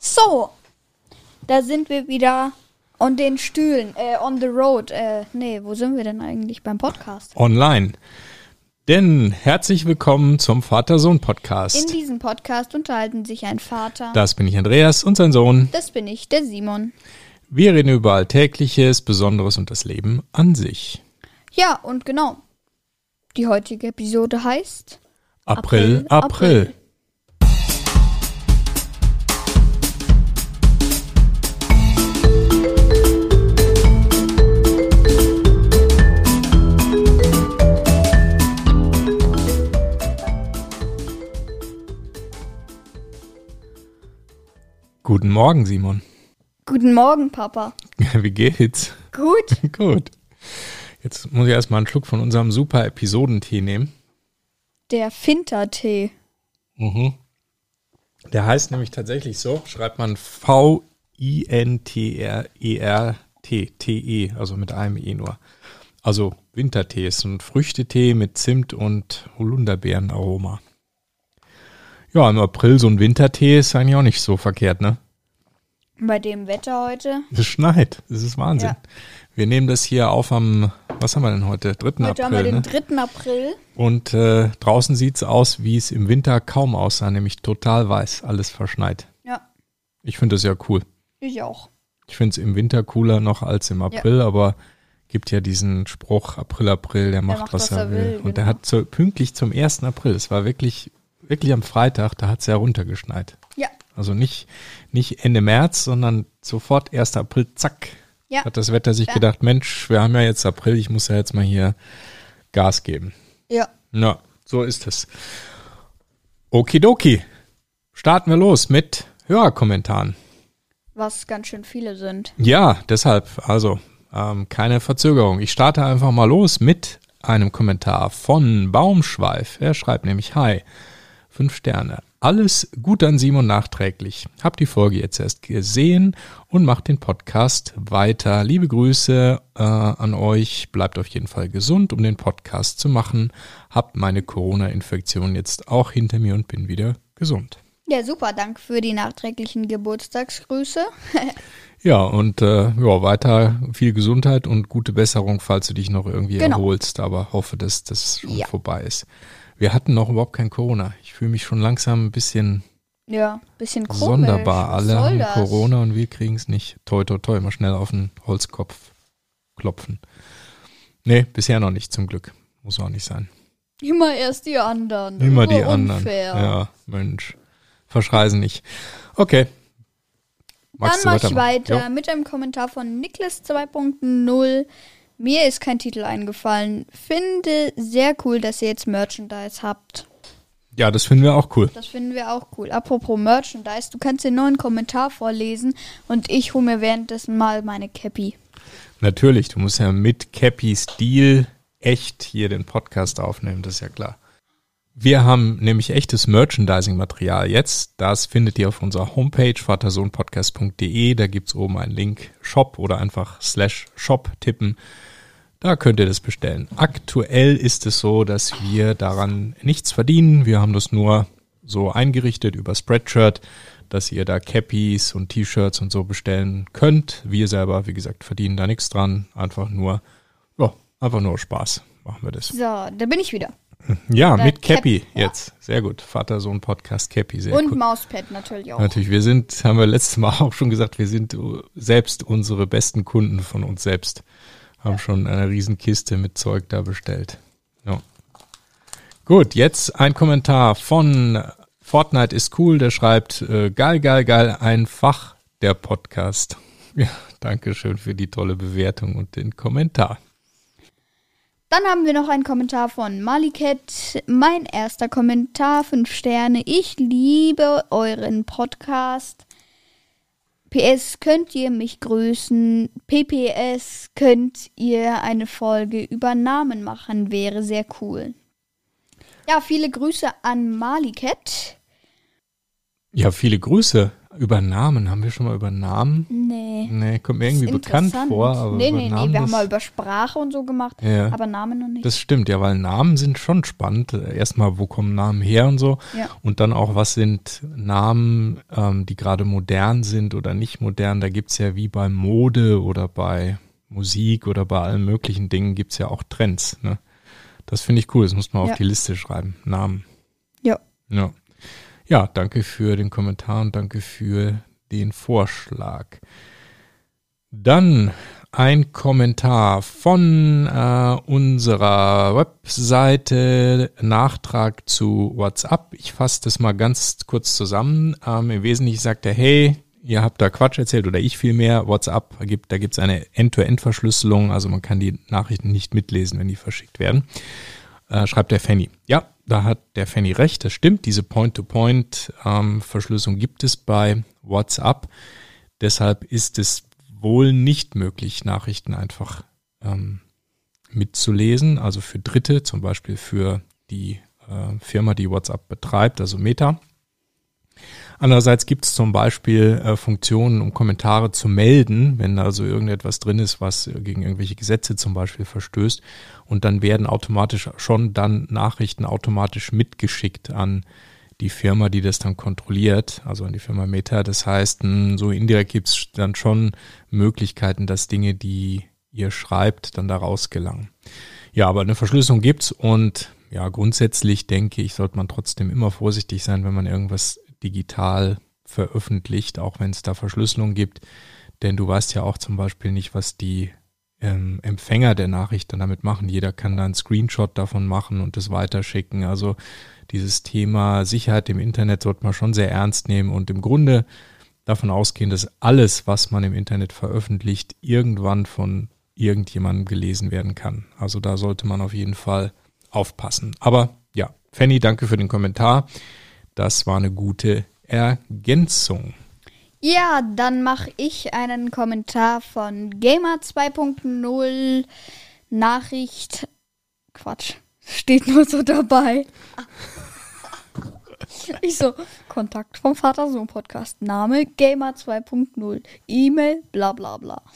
So, da sind wir wieder on den Stühlen, äh, on the road. Äh, nee, wo sind wir denn eigentlich beim Podcast? Online. Denn herzlich willkommen zum Vater-Sohn-Podcast. In diesem Podcast unterhalten sich ein Vater. Das bin ich Andreas und sein Sohn. Das bin ich, der Simon. Wir reden über Alltägliches, Besonderes und das Leben an sich. Ja, und genau. Die heutige Episode heißt April, April, April. April. Guten Morgen, Simon. Guten Morgen, Papa. Wie geht's? Gut. Gut. Jetzt muss ich erstmal einen Schluck von unserem super Episodentee nehmen. Der Fintertee. Mhm. Der heißt nämlich tatsächlich so, schreibt man V-I-N-T-R-E-R-T, T-E, also mit einem E nur. Also Wintertee ist ein Früchtetee mit Zimt und Holunderbeerenaroma. Ja, im April so ein Wintertee ist eigentlich auch nicht so verkehrt, ne? Bei dem Wetter heute. Es schneit, das ist Wahnsinn. Ja. Wir nehmen das hier auf am, was haben wir denn heute? 3. Heute haben wir April, den ne? 3. April. Und äh, draußen sieht's aus, wie es im Winter kaum aussah, nämlich total weiß, alles verschneit. Ja, Ich finde das ja cool. ich auch. Ich finde es im Winter cooler noch als im April, aber gibt ja diesen Spruch, April, April, der macht, was, er will. Und der genau. hat zu, pünktlich zum 1. April, es war wirklich, wirklich am Freitag, da hat's ja runtergeschneit. Ja, Also nicht, nicht Ende März, sondern sofort 1. April, zack, ja. hat das Wetter sich Ja. gedacht, Mensch, wir haben ja jetzt April, ich muss ja jetzt mal hier Gas geben. Ja. Na, so ist es. Okidoki. Starten wir los mit Hörerkommentaren. Was ganz schön viele sind. Ja, deshalb, also ähm, keine Verzögerung. Ich starte einfach mal los mit einem Kommentar von Baumschweif. Er schreibt nämlich Hi, fünf Sterne. Alles gut an Simon nachträglich. Hab die Folge jetzt erst gesehen und macht den Podcast weiter. Liebe Grüße äh, an euch. Bleibt auf jeden Fall gesund, um den Podcast zu machen. Habt meine Corona-Infektion jetzt auch hinter mir und bin wieder gesund. Ja, super. Danke für die nachträglichen Geburtstagsgrüße. Ja, und äh, ja, weiter viel Gesundheit und gute Besserung, falls du dich noch irgendwie Genau. erholst, aber hoffe, dass das schon Ja. vorbei ist. Wir hatten noch überhaupt kein Corona. Ich fühle mich schon langsam ein bisschen Ja, bisschen komisch. sonderbar. Alle haben das? Corona und wir kriegen es nicht. Toi, toi, toi, mal schnell auf den Holzkopf klopfen. Nee, bisher noch nicht, zum Glück. Muss auch nicht sein. Immer erst die anderen. Immer die so anderen. Unfair. Ja, Mensch. Verschreisen nicht. Okay. Dann Magst du mach ich weiter Jo. mit einem Kommentar von Niklas 2.0. Mir ist kein Titel eingefallen. Finde sehr cool, dass ihr jetzt Merchandise habt. Ja, das finden wir auch cool. Das finden wir auch cool. Apropos Merchandise, du kannst den neuen Kommentar vorlesen und ich hole mir währenddessen mal meine Cappy. Natürlich, du musst ja mit Cappy Stil echt hier den Podcast aufnehmen, das ist ja klar. Wir haben nämlich echtes Merchandising-Material jetzt. Das findet ihr auf unserer Homepage vatersohnpodcast.de. Da gibt's oben einen Link Shop oder einfach slash Shop tippen. Da könnt ihr das bestellen. Aktuell ist es so, dass wir daran nichts verdienen. Wir haben das nur so eingerichtet über Spreadshirt, dass ihr da Cappies und T-Shirts und so bestellen könnt. Wir selber, wie gesagt, verdienen da nichts dran. Einfach nur, ja, einfach nur Spaß machen wir das. So, da bin ich wieder. Ja, Oder mit Cap, Cappy ja. jetzt. Sehr gut. Vater, Sohn, Podcast, Cappy, sehr und gut. Mauspad natürlich auch. Natürlich, wir sind, haben wir letztes Mal auch schon gesagt, wir sind selbst unsere besten Kunden von uns selbst. Haben schon eine Riesenkiste mit Zeug da bestellt. Ja. Gut, jetzt ein Kommentar von Fortnite ist cool, der schreibt, äh, geil, geil, geil, einfach der Podcast. Ja, danke schön für die tolle Bewertung und den Kommentar. Dann haben wir noch einen Kommentar von Maliket. Mein erster Kommentar, 5 Sterne. Ich liebe euren Podcast. PS, könnt ihr mich grüßen? PPS, könnt ihr eine Folge über Namen machen? Wäre sehr cool. Ja, viele Grüße an Maliket. Ja, viele Grüße. Über Namen, haben wir schon mal über Namen? Nee. Nee, kommt mir irgendwie bekannt vor, aber nee, nee, nee, wir haben mal über Sprache und so gemacht, Ja. aber Namen noch nicht. Das stimmt, ja, weil Namen sind schon spannend. Erstmal, wo kommen Namen her und so. Ja. Und dann auch, was sind Namen, ähm, die gerade modern sind oder nicht modern. Da gibt's ja wie bei Mode oder bei Musik oder bei allen möglichen Dingen gibt's ja auch Trends. Ne? Das finde ich cool, das muss man Ja. auf die Liste schreiben. Namen. Ja. Ja. Ja, danke für den Kommentar und danke für den Vorschlag. Dann ein Kommentar von äh, unserer Webseite, Nachtrag zu WhatsApp. Ich fasse das mal ganz kurz zusammen. Ähm, Im Wesentlichen sagt er, hey, ihr habt da Quatsch erzählt oder ich vielmehr. WhatsApp gibt, da gibt es eine End-to-End-Verschlüsselung, also man kann die Nachrichten nicht mitlesen, wenn die verschickt werden. Äh, schreibt der Fanny. Ja, da hat der Fanny recht, das stimmt. Diese Point-to-Point-Verschlüsselung gibt es bei WhatsApp. Deshalb ist es wohl nicht möglich, Nachrichten einfach ähm, mitzulesen. Also für Dritte, zum Beispiel für die äh, Firma, die WhatsApp betreibt, also Meta. Andererseits gibt es zum Beispiel äh, Funktionen, um Kommentare zu melden, wenn also irgendetwas drin ist, was gegen irgendwelche Gesetze zum Beispiel verstößt. Und dann werden automatisch schon dann Nachrichten automatisch mitgeschickt an die Firma, die das dann kontrolliert, also an die Firma Meta. Das heißt, so indirekt gibt es dann schon Möglichkeiten, dass Dinge, die ihr schreibt, dann da rausgelangen. Ja, aber eine Verschlüsselung gibt's und ja, grundsätzlich denke ich, sollte man trotzdem immer vorsichtig sein, wenn man irgendwas digital veröffentlicht, auch wenn es da Verschlüsselung gibt. Denn du weißt ja auch zum Beispiel nicht, was die ähm, Empfänger der Nachricht dann damit machen. Jeder kann da einen Screenshot davon machen und es weiterschicken. Also dieses Thema Sicherheit im Internet sollte man schon sehr ernst nehmen und im Grunde davon ausgehen, dass alles, was man im Internet veröffentlicht, irgendwann von irgendjemandem gelesen werden kann. Also da sollte man auf jeden Fall aufpassen. Aber ja, Fanny, danke für den Kommentar. Das war eine gute Ergänzung. Ja, dann mache ich einen Kommentar von Gamer 2.0 Nachricht. Quatsch. Steht nur so dabei. Ich so, Kontakt vom Vater-Sohn-Podcast. Name Gamer 2.0. E-Mail, bla bla bla.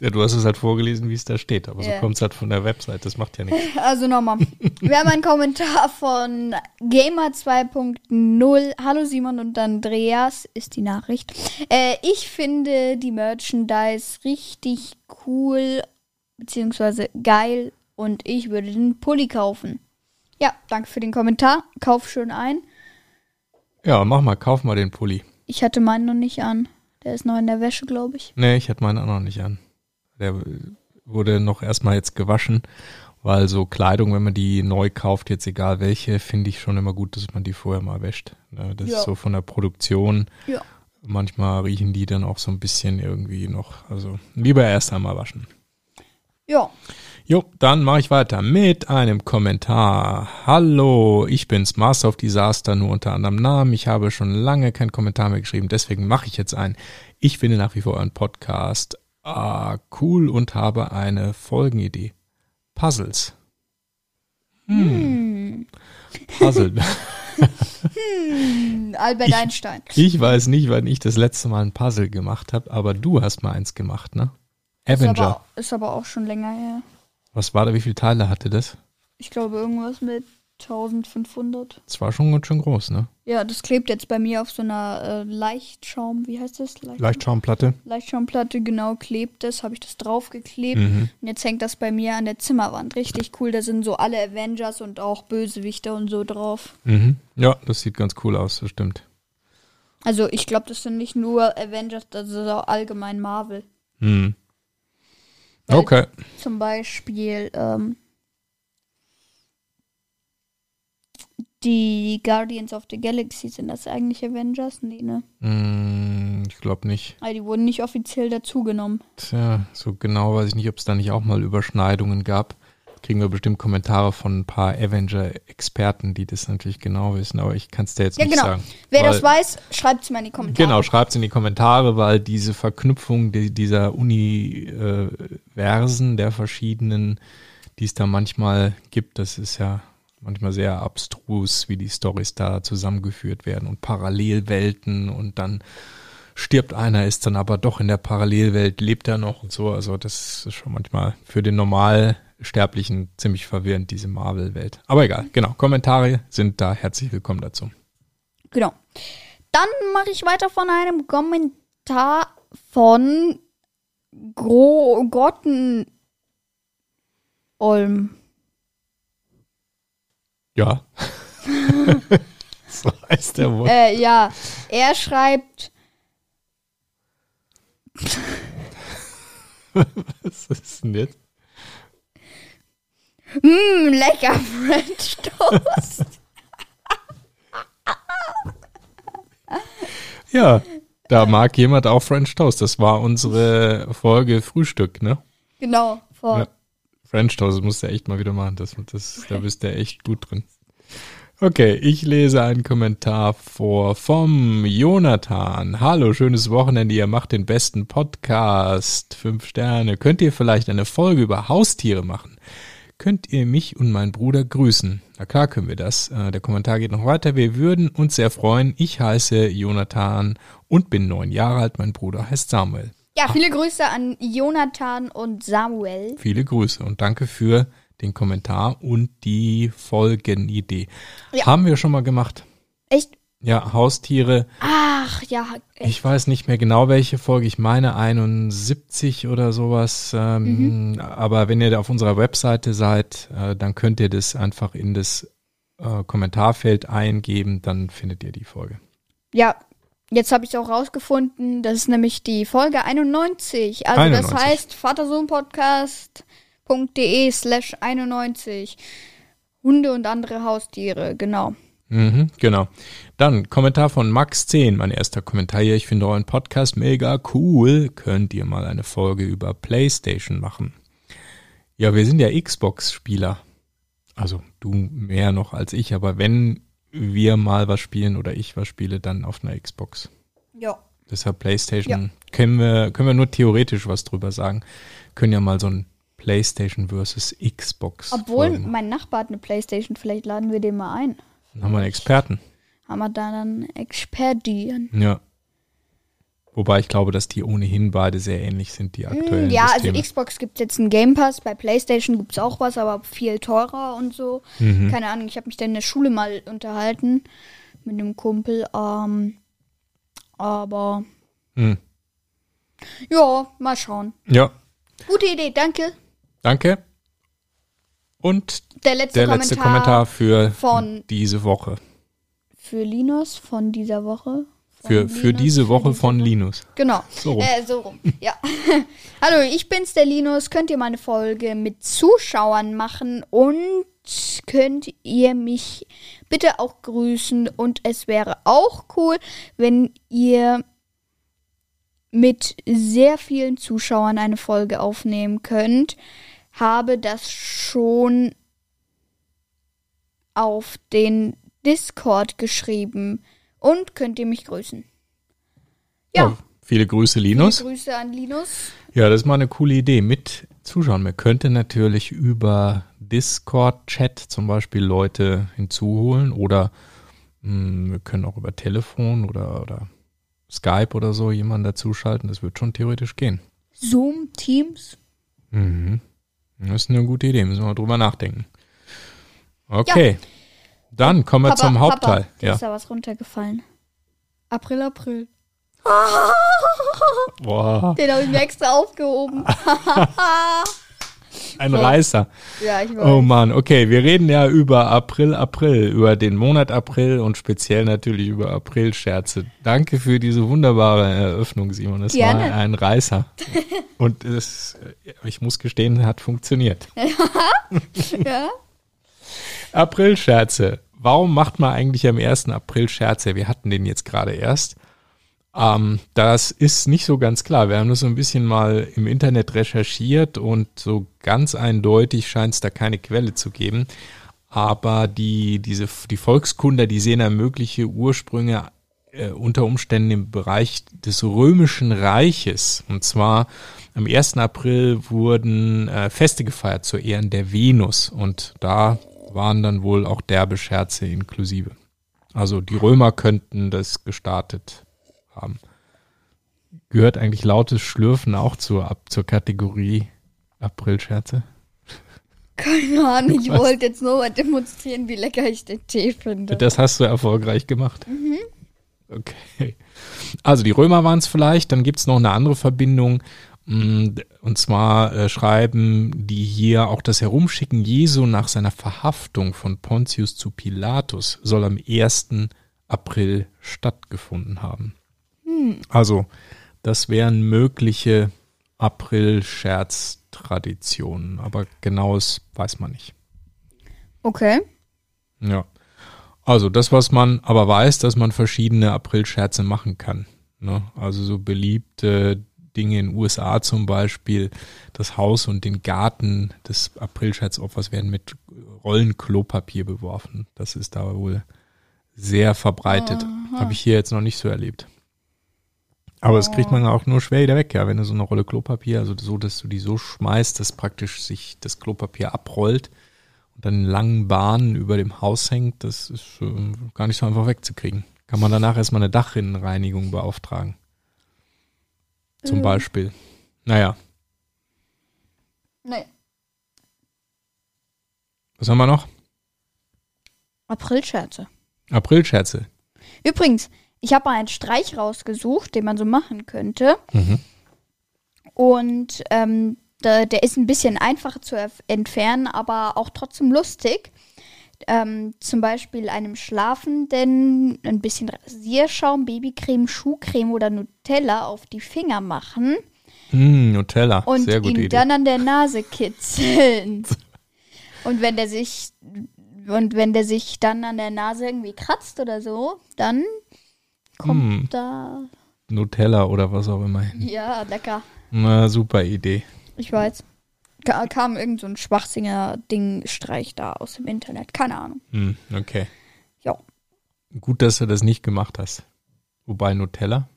Ja, du hast es halt vorgelesen, wie es da steht, aber so Ja. kommt es halt von der Website, das macht ja nichts. Also nochmal. Wir haben einen Kommentar von Gamer 2.0. Hallo Simon und Andreas ist die Nachricht. Äh, ich finde die Merchandise richtig cool beziehungsweise geil und ich würde den Pulli kaufen. Ja, danke für den Kommentar. Kauf schön ein. Ja, mach mal, kauf mal den Pulli. Ich hatte meinen noch nicht an. Der ist noch in der Wäsche, glaube ich. Nee, ich hatte meinen auch noch nicht an. Der wurde noch erstmal jetzt gewaschen, weil so Kleidung, wenn man die neu kauft, jetzt egal welche, finde ich schon immer gut, dass man die vorher mal wäscht. Ne, Das Ja. ist so von der Produktion. Ja. Manchmal riechen die dann auch so ein bisschen irgendwie noch. Also lieber erst einmal waschen. Ja. Jo, dann mache ich weiter mit einem Kommentar. Hallo, ich bin's, Master of Disaster, nur unter anderem Namen. Ich habe schon lange keinen Kommentar mehr geschrieben, deswegen mache ich jetzt einen. Ich finde nach wie vor euren Podcast ah, cool und habe eine Folgenidee. Puzzles. Hm. Puzzle. Hm, Albert Einstein. Ich weiß nicht, wann ich das letzte Mal ein Puzzle gemacht habe, aber du hast mal eins gemacht, ne? Ist Avenger. aber, ist aber auch schon länger her. Was war da? Wie viele Teile hatte das? Ich glaube irgendwas mit 1500. Das war schon ganz schön groß, ne? Ja, das klebt jetzt bei mir auf so einer äh, Leichtschaum, wie heißt das? Leicht Leichtschaumplatte. Leichtschaumplatte, genau, klebt das, habe ich das draufgeklebt. Mhm. Und jetzt hängt das bei mir an der Zimmerwand. Richtig cool, da sind so alle Avengers und auch Bösewichter und so drauf. Mhm. Ja, das sieht ganz cool aus, das stimmt. Also ich glaube, das sind nicht nur Avengers, das ist auch allgemein Marvel. Hm. Okay. Zum Beispiel ähm, die Guardians of the Galaxy, sind das eigentlich Avengers? Nee, ne? Hm, ich glaube nicht. Ah, die wurden nicht offiziell dazugenommen. Tja, so genau weiß ich nicht, ob es da nicht auch mal Überschneidungen gab. Kriegen wir bestimmt Kommentare von ein paar Avenger-Experten, die das natürlich genau wissen, aber ich kann es dir jetzt Ja, nicht genau. sagen. Wer das weiß, schreibt es mal in die Kommentare. Genau, schreibt es in die Kommentare, weil diese Verknüpfung die, dieser Universen der verschiedenen, die es da manchmal gibt, das ist ja manchmal sehr abstrus, wie die Stories da zusammengeführt werden und Parallelwelten und dann stirbt einer, ist dann aber doch in der Parallelwelt, lebt er noch und so. Also das ist schon manchmal für den Normalsterblichen ziemlich verwirrend, diese Marvel-Welt. Aber egal, genau. Kommentare sind da herzlich willkommen dazu. Genau. Dann mache ich weiter von einem Kommentar von Gro Gotten Olm. Ja. so heißt der wohl. Äh, ja, er schreibt, Was ist denn jetzt? mmm, lecker French Toast. Ja, da mag jemand auch French Toast. Das war unsere Folge Frühstück, ne? genau, vor. Ja. French Toast, das musst du echt mal wieder machen. Das, das, da bist du echt gut drin. Okay, ich lese einen Kommentar vor vom Jonathan. Hallo, schönes Wochenende. Ihr macht den besten Podcast. Fünf Sterne. Könnt ihr vielleicht eine Folge über Haustiere machen? Könnt ihr mich und meinen Bruder grüßen? Na klar können wir das. Äh, Der Kommentar geht noch weiter. Wir würden uns sehr freuen. Ich heiße Jonathan und bin neun Jahre alt. Mein Bruder heißt Samuel. Ja, viele Grüße an Jonathan und Samuel. Viele Grüße und danke für den Kommentar und die Folgenidee. Ja. Haben wir schon mal gemacht. Echt? Ja, Haustiere. Ach, ja, echt. Ich weiß nicht mehr genau, welche Folge. Ich meine 71 oder sowas. Ähm, Aber wenn ihr da auf unserer Webseite seid, äh, dann könnt ihr das einfach in das äh, Kommentarfeld eingeben. Dann findet ihr die Folge. Ja, jetzt habe ich auch rausgefunden, das ist nämlich die Folge 91. Also 91. das heißt vatersohnpodcast.de slash 91. Hunde und andere Haustiere, genau. Mhm, genau. Dann Kommentar von Max10, mein erster Kommentar hier. Ich finde euren Podcast mega cool. Könnt ihr mal eine Folge über PlayStation machen? Ja, wir sind ja Xbox-Spieler. Also du mehr noch als ich, aber wenn wir mal was spielen oder ich was spiele, dann auf einer Xbox. Ja. Deshalb PlayStation können wir können wir nur theoretisch was drüber sagen. Können ja mal so ein PlayStation versus Xbox. Obwohl, folgen. mein Nachbar hat eine Playstation, vielleicht laden wir den mal ein. Dann haben wir einen Experten. Haben wir da dann Expertien. Ja. Wobei ich glaube, dass die ohnehin beide sehr ähnlich sind, die aktuellen Hm, ja, also Systeme. Xbox gibt es jetzt einen Game Pass, bei Playstation gibt es auch was, aber viel teurer und so. Mhm. Keine Ahnung, ich habe mich da in der Schule mal unterhalten mit einem Kumpel. Ähm, aber Hm. ja, mal schauen. Ja, Gute Idee, danke. Danke. Und Der letzte, der Kommentar, letzte Kommentar für von- diese Woche. für Linus von dieser Woche. Von Für, für Linus, diese Woche diese von. Linus. Genau. So rum. Äh, so rum. Ja. Hallo, ich bin's, der Linus. Könnt ihr mal eine Folge mit Zuschauern machen und könnt ihr mich bitte auch grüßen und es wäre auch cool, wenn ihr mit sehr vielen Zuschauern eine Folge aufnehmen könnt. Habe das schon auf den Discord geschrieben und könnt ihr mich grüßen. Ja. Viele Grüße, Viele Linus. Grüße an Linus. Ja, das ist mal eine coole Idee mit Zuschauen. Man könnte natürlich über Discord-Chat zum Beispiel Leute hinzuholen oder mh, wir können auch über Telefon oder, oder Skype oder so jemanden dazuschalten. Das wird schon theoretisch gehen. Zoom, Teams. Mhm. Das ist eine gute Idee, müssen wir mal drüber nachdenken. Okay. Dann kommen wir zum Hauptteil. Papa, ja. ist da was runtergefallen. April, April. Boah, Den habe ich mir extra aufgehoben. ein Reißer. ja, ich weiß. Oh Mann, okay, wir reden ja über April, April, über den Monat April und speziell natürlich über Aprilscherze. Danke für diese wunderbare Eröffnung, Simon. Es war ein Reißer. Und es, ich muss gestehen, hat funktioniert. ja? Aprilscherze. Warum macht man eigentlich am 1. April Scherze? Wir hatten den jetzt gerade erst. Ähm, das ist nicht so ganz klar. Wir haben das so ein bisschen mal im Internet recherchiert und so ganz eindeutig scheint es da keine Quelle zu geben. Aber die, diese, die Volkskunder, die sehen da mögliche Ursprünge äh, unter Umständen im Bereich des Römischen Reiches. Und zwar am 1. April wurden äh, Feste gefeiert zu Ehren der Venus. Und da waren dann wohl auch derbe Scherze inklusive. Also die Römer könnten das gestartet haben. gehört eigentlich lautes Schlürfen auch zur, ab, zur Kategorie Aprilscherze? Keine Ahnung, ich Was? wollte jetzt nur mal demonstrieren, wie lecker ich den Tee finde. Das hast du erfolgreich gemacht. Mhm. Okay. Also die Römer waren es vielleicht, dann gibt es noch eine andere Verbindung. Mm, Und zwar äh, schreiben die hier auch das Herumschicken Jesu nach seiner Verhaftung von Pontius zu Pilatus soll am 1. April stattgefunden haben. Also, das wären mögliche April-Scherz-Traditionen, aber genaues weiß man nicht. Okay. Ja. Also das, was man aber weiß, dass man verschiedene Aprilscherze machen kann. Ne? Also so beliebte Dinge in den USA zum Beispiel, das Haus und den Garten des Aprilscherzopfers werden mit Rollen Klopapier beworfen. Das ist da wohl sehr verbreitet. Habe ich hier jetzt noch nicht so erlebt. Aber das kriegt man auch nur schwer wieder weg, ja, wenn du so eine Rolle Klopapier, also so, dass du die so schmeißt, dass praktisch sich das Klopapier abrollt und dann in langen Bahnen über dem Haus hängt, das ist äh, gar nicht so einfach wegzukriegen. Kann man danach erstmal eine Dachrinnenreinigung beauftragen. Zum Mhm. Beispiel. Naja, Nee. was haben wir noch? Aprilscherze. Aprilscherze. Übrigens, ich habe mal einen Streich rausgesucht, den man so machen könnte. Mhm. Und ähm, der, der ist ein bisschen einfacher zu entfernen, aber auch trotzdem lustig. Ähm, zum Beispiel einem Schlafenden ein bisschen Rasierschaum, Babycreme, Schuhcreme oder Nutella auf die Finger machen Mm, Nutella. und Sehr gute ihn Idee. dann an der Nase kitzeln. und wenn der sich und wenn der sich dann an der Nase irgendwie kratzt oder so, dann kommt Hm. da Nutella oder was auch immer hin. ja lecker. Na, super Idee. Ich weiß. Ka kam irgend so ein schwachsinniger Ding-Streich da aus dem Internet. Keine Ahnung. Hm, okay. Ja. Gut, dass du das nicht gemacht hast. Wobei Nutella?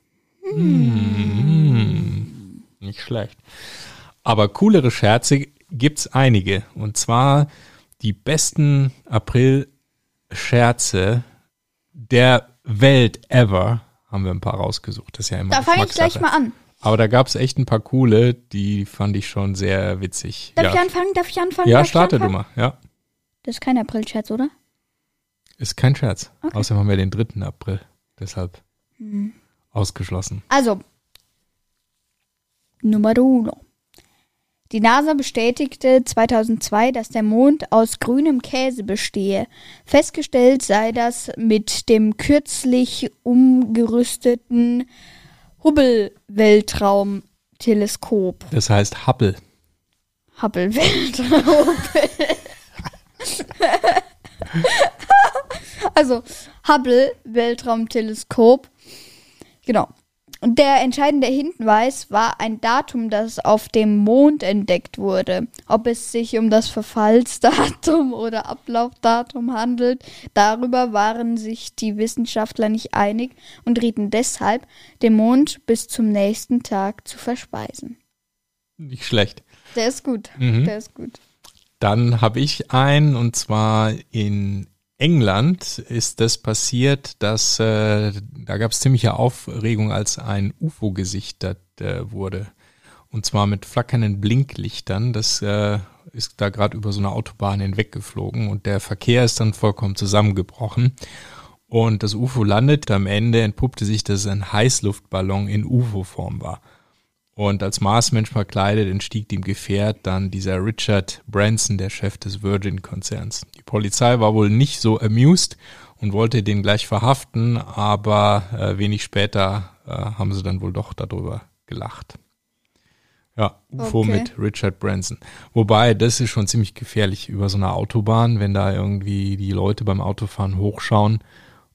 Hm, nicht schlecht. Aber coolere Scherze gibt's einige. Und zwar die besten April-Scherze der Welt ever haben wir ein paar rausgesucht. Das ist ja immer Da fange ich gleich mal an. Aber da gab's echt ein paar coole, die fand ich schon sehr witzig. Darf ja, ich anfangen? Darf ich anfangen? ja Darf starte du mal. Ja, Das ist kein Aprilscherz, oder? ist kein Scherz. Okay. Außerdem haben wir den 3. April. Deshalb Hm. ausgeschlossen. Also, Nummer uno. Die NASA bestätigte 2002, dass der Mond aus grünem Käse bestehe. Festgestellt sei das mit dem kürzlich umgerüsteten Hubble-Weltraumteleskop. Das heißt Hubble. Hubble-Weltraum. also Hubble-Weltraumteleskop. Genau. Und der entscheidende Hinweis war ein Datum, das auf dem Mond entdeckt wurde. Ob es sich um das Verfallsdatum oder Ablaufdatum handelt, darüber waren sich die Wissenschaftler nicht einig und rieten deshalb, den Mond bis zum nächsten Tag zu verspeisen. Nicht schlecht. Der ist gut. Mhm. Der ist gut. Dann habe ich einen und zwar in England ist das passiert, dass äh, da gab es ziemliche Aufregung, als ein UFO gesichtet äh, wurde. Und zwar mit flackernden Blinklichtern. Das äh, ist da gerade über so eine Autobahn hinweggeflogen und der Verkehr ist dann vollkommen zusammengebrochen. Und das UFO landet. Am Ende entpuppte sich, dass es ein Heißluftballon in UFO-Form war. Und als Marsmensch verkleidet entstieg dem Gefährt dann dieser Richard Branson, der Chef des Virgin-Konzerns. Die Polizei war wohl nicht so amused und wollte den gleich verhaften, aber äh, wenig später äh, haben sie dann wohl doch darüber gelacht. Ja, UFO Okay. mit Richard Branson. Wobei, das ist schon ziemlich gefährlich über so eine Autobahn, wenn da irgendwie die Leute beim Autofahren hochschauen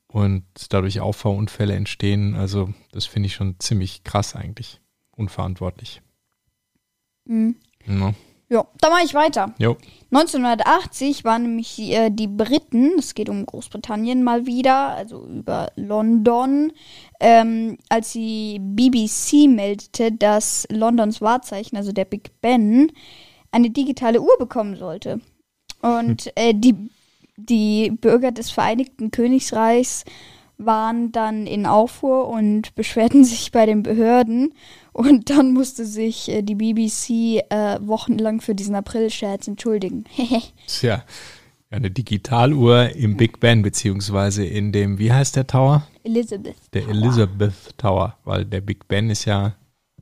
und dadurch Auffahrunfälle entstehen. Also, das finde ich schon ziemlich krass eigentlich. Unverantwortlich. Mhm. Ja. Ja, da mache ich weiter. Jo. 1980 waren nämlich äh, die Briten, es geht um Großbritannien mal wieder, also über London, ähm, als die BBC meldete, dass Londons Wahrzeichen, also der Big Ben, eine digitale Uhr bekommen sollte. Und äh, die, die Bürger des Vereinigten Königreichs waren dann in Aufruhr und beschwerten sich bei den Behörden. Und dann musste sich äh, die BBC äh, wochenlang für diesen April-Scherz entschuldigen. Tja, eine Digitaluhr im Big Ben, beziehungsweise in dem, wie heißt der Tower? Elizabeth. Der Elizabeth Tower, weil der Big Ben ist ja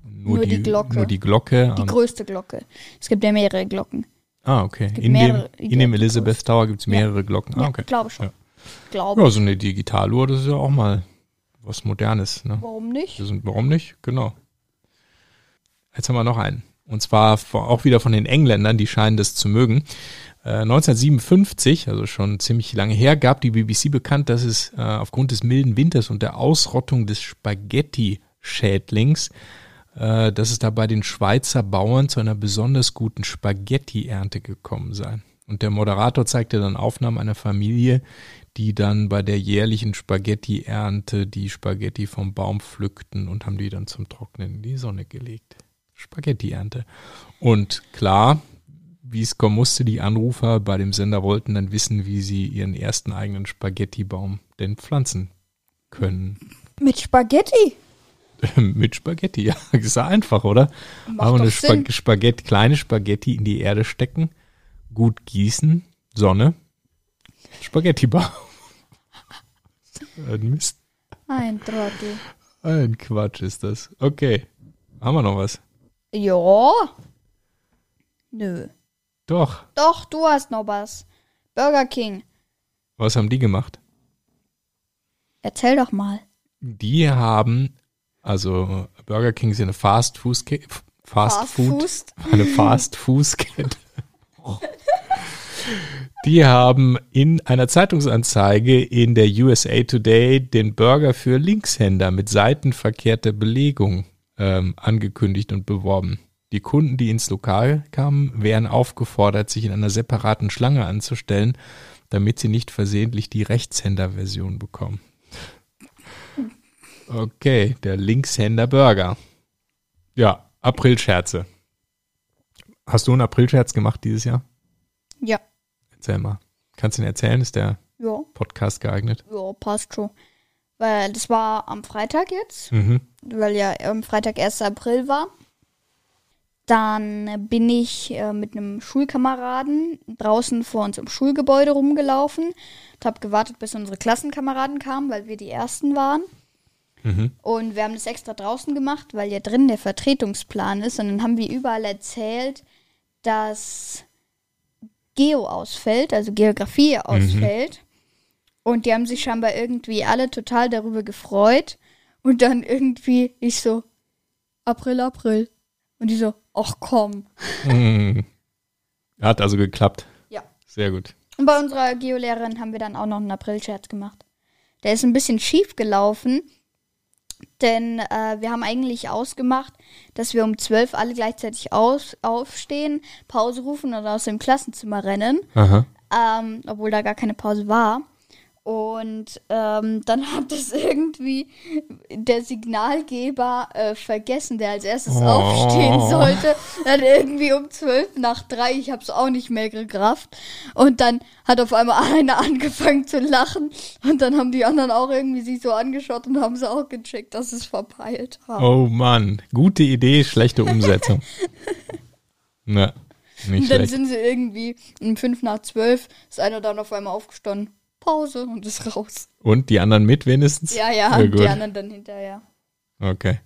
nur, Nur die Glocke. Nur die Glocke. Die größte Glocke. Es gibt ja mehrere Glocken. ah, okay. In dem, in dem ja, Elizabeth Tower gibt es mehrere Glocken. Ah, Ja, okay. glaube schon. Ja. Glaube. Ja, so eine Digitaluhr, das ist ja auch mal was Modernes. Ne? Warum nicht? Sind, warum nicht? Genau. Jetzt haben wir noch einen. Und zwar auch wieder von den Engländern, die scheinen das zu mögen. Äh, 1957, also schon ziemlich lange her, gab die BBC bekannt, dass es äh, aufgrund des milden Winters und der Ausrottung des Spaghetti-Schädlings, äh, dass es da bei den Schweizer Bauern zu einer besonders guten Spaghetti-Ernte gekommen sei. Und der Moderator zeigte dann Aufnahmen einer Familie, die dann bei der jährlichen Spaghetti-Ernte die Spaghetti vom Baum pflückten und haben die dann zum Trocknen in die Sonne gelegt. Spaghetti-Ernte. Und klar, wie es kommen musste, die Anrufer bei dem Sender wollten dann wissen, wie sie ihren ersten eigenen Spaghetti-Baum denn pflanzen können. Mit Spaghetti? Mit Spaghetti, ja. Ist ja einfach, oder? Macht Aber eine. Spag Spaghetti, kleine Spaghetti in die Erde stecken, gut gießen, Sonne, Spaghetti-Baum. Ein Mist. Ein Trottel. Ein Quatsch ist das. Okay. Haben wir noch was? Ja. Nö. Doch. Doch, du hast noch was. Burger King. Was haben die gemacht? Erzähl doch mal. Die haben, also Burger King ist ja eine Fast Food, Fast, Food, Food. eine Fast Food Kette. Die haben in einer Zeitungsanzeige in der USA Today den Burger für Linkshänder mit seitenverkehrter Belegung ähm, angekündigt und beworben. Die Kunden, die ins Lokal kamen, wären aufgefordert, sich in einer separaten Schlange anzustellen, damit sie nicht versehentlich die Rechtshänder-Version bekommen. Okay, der Linkshänder Burger. Ja, Aprilscherze. Hast du einen Aprilscherz gemacht dieses Jahr? Ja. Erzähl mal. Kannst du ihn erzählen? Ist der Ja. Podcast geeignet? Ja, passt schon. Weil das war am Freitag jetzt, Mhm. weil ja am Freitag 1. April war. Dann bin ich äh, mit einem Schulkameraden draußen vor unserem Schulgebäude rumgelaufen und habe gewartet, bis unsere Klassenkameraden kamen, weil wir die Ersten waren. Mhm. Und wir haben das extra draußen gemacht, weil ja drin der Vertretungsplan ist. Und dann haben wir überall erzählt, dass Geo ausfällt, also Geografie ausfällt. Und die haben sich scheinbar irgendwie alle total darüber gefreut. Und dann irgendwie ich so, April, April. Und die so, ach komm. Mhm. Hat also geklappt. Ja. Sehr gut. Und bei unserer Geolehrerin haben wir dann auch noch einen Aprilscherz gemacht. Der ist ein bisschen schief gelaufen, denn äh, wir haben eigentlich ausgemacht, dass wir um 12 alle gleichzeitig aus, aufstehen, Pause rufen und aus dem Klassenzimmer rennen, ähm, obwohl da gar keine Pause war. Und ähm, dann hat es irgendwie der Signalgeber äh, vergessen, der als erstes Oh. aufstehen sollte. Dann irgendwie um zwölf nach drei, ich hab's auch nicht mehr gerafft. Und dann hat auf einmal einer angefangen zu lachen. Und dann haben die anderen auch irgendwie sich so angeschaut und haben sie auch gecheckt, dass es verpeilt haben. Oh Mann. Gute Idee, schlechte Umsetzung. Na, nicht und dann schlecht. sind sie irgendwie um fünf nach zwölf, ist einer dann auf einmal aufgestanden. Pause und ist raus. Und die anderen mit wenigstens? Ja, ja, Ja, die anderen dann hinterher. Okay.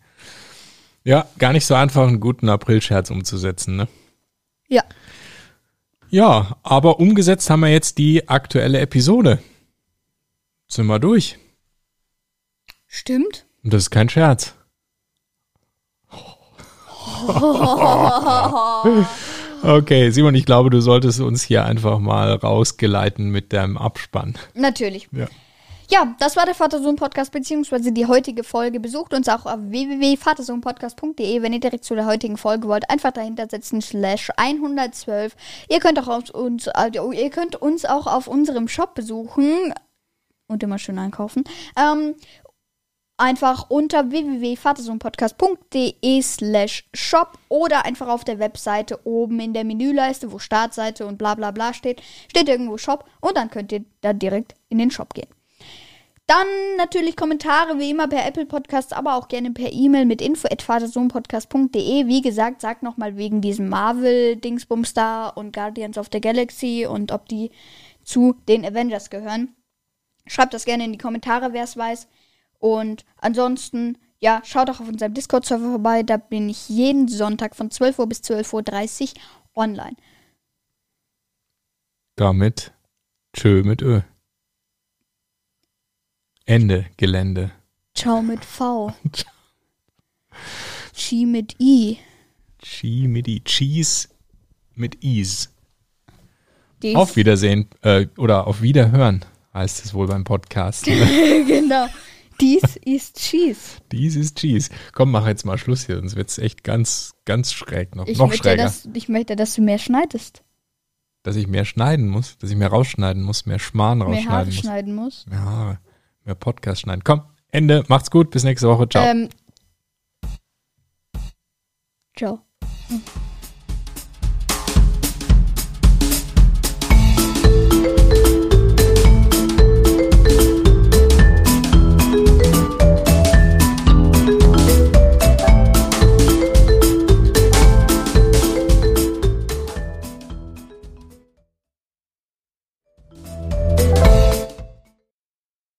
Ja, gar nicht so einfach, einen guten Aprilscherz umzusetzen, ne? Ja. Ja, aber umgesetzt haben wir jetzt die aktuelle Episode. Sind wir durch. Stimmt. Und das ist kein Scherz. Okay, Simon, ich glaube, du solltest uns hier einfach mal rausgeleiten mit deinem Abspann. Natürlich. Ja. Ja, das war der Vatersohn-Podcast, beziehungsweise die heutige Folge. Besucht uns auch auf www.vatersohnpodcast.de, wenn ihr direkt zu der heutigen Folge wollt. Einfach dahinter setzen, slash 112. Ihr könnt auch auf uns, also ihr könnt uns auch auf unserem Shop besuchen und immer schön einkaufen. Ähm, einfach unter www.vatersohnpodcast.de slash shop oder einfach auf der Webseite oben in der Menüleiste, wo Startseite und bla bla bla steht, steht irgendwo Shop und dann könnt ihr da direkt in den Shop gehen. Dann natürlich Kommentare wie immer per Apple Podcast, aber auch gerne per E-Mail mit info@vatersohnpodcast.de. Wie gesagt, sagt nochmal wegen diesem Marvel-Dingsbums da und Guardians of the Galaxy und ob die zu den Avengers gehören. Schreibt das gerne in die Kommentare, wer es weiß. Und ansonsten, ja, schaut auch auf unserem Discord-Server vorbei. Da bin ich jeden Sonntag von 12 Uhr bis 12.30 Uhr online. Damit tschö mit Ö. Ende Gelände. Ciao mit V. Chi mit I. Chi mit I. Cheese mit Is. Dies- Auf Wiedersehen äh, oder auf Wiederhören heißt es wohl beim Podcast. genau. Dies ist Cheese. Dies ist Cheese. Komm, mach jetzt mal Schluss hier, sonst wird's echt ganz, ganz schräg noch. Ich noch möchte, schräger. dass, ich möchte, dass du mehr schneidest. dass ich mehr schneiden muss, dass ich mehr rausschneiden muss, mehr Schmarrn Mehr Haare rausschneiden muss. schneiden musst. Mehr Haare, mehr Podcast schneiden. Komm, Ende, macht's gut, bis nächste Woche, ciao. Ähm, ciao.